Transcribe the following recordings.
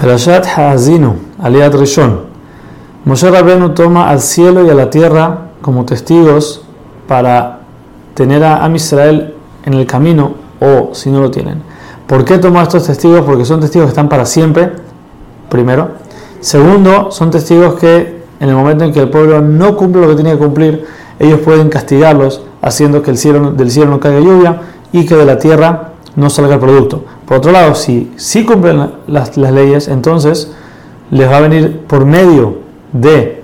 Perashat Hazinu, Aliat Rishon. Moshe Rabenu toma al cielo y a la tierra como testigos para tener a Am Israel en el camino o si no lo tienen. ¿Por qué toma estos testigos? Porque son testigos que están para siempre, primero. Segundo, son testigos que en el momento en que el pueblo no cumple lo que tiene que cumplir, ellos pueden castigarlos haciendo que el cielo, del cielo no caiga lluvia y que de la tierra no salga el producto. Por otro lado, si sí cumplen las, las leyes, entonces les va a venir por medio de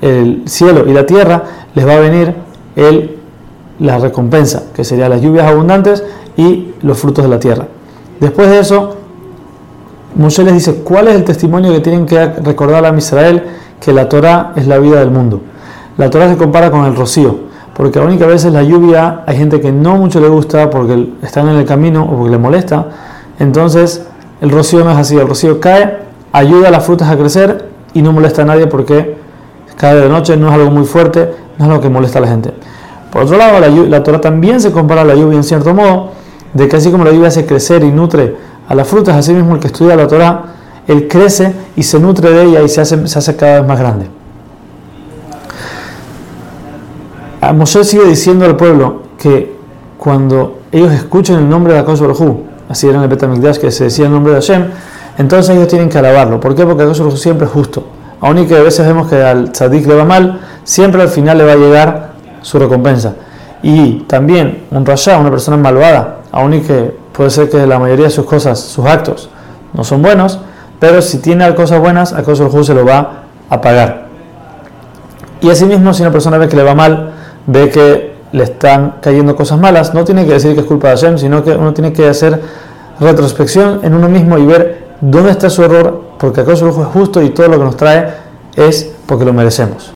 el cielo y la tierra, les va a venir el, la recompensa, que serían las lluvias abundantes y los frutos de la tierra. Después de eso, Moshe les dice cuál es el testimonio que tienen que recordar a Israel que la Torah es la vida del mundo. La Torah se compara con el rocío, porque a única veces la lluvia hay gente que no mucho le gusta porque están en el camino o porque le molesta. Entonces, el rocío no es así, el rocío cae, ayuda a las frutas a crecer y no molesta a nadie porque cae de noche, no es algo muy fuerte, no es algo que molesta a la gente. Por otro lado, la, la Torah también se compara a la lluvia en cierto modo, de que así como la lluvia hace crecer y nutre a las frutas, así mismo el que estudia la Torah, él crece y se nutre de ella y se hace cada vez más grande. A Moshe sigue diciendo al pueblo que cuando ellos escuchen el nombre de Akash Baruj así era en el Betamikdash que se decía el nombre de Hashem, entonces ellos tienen que alabarlo. ¿Por qué? Porque Akash Baruj siempre es justo. Aun que a veces vemos que al tzadik le va mal, siempre al final le va a llegar su recompensa. Y también un rasha, una persona malvada, aun que puede ser que la mayoría de sus cosas, sus actos, no son buenos, pero si tiene cosas buenas, a cosas se lo va a pagar. Y asimismo, si una persona ve que le va mal, ve que le están cayendo cosas malas, no tiene que decir que es culpa de Hashem, sino que uno tiene que hacer retrospección en uno mismo y ver dónde está su error, porque acaso es justo y todo lo que nos trae es porque lo merecemos.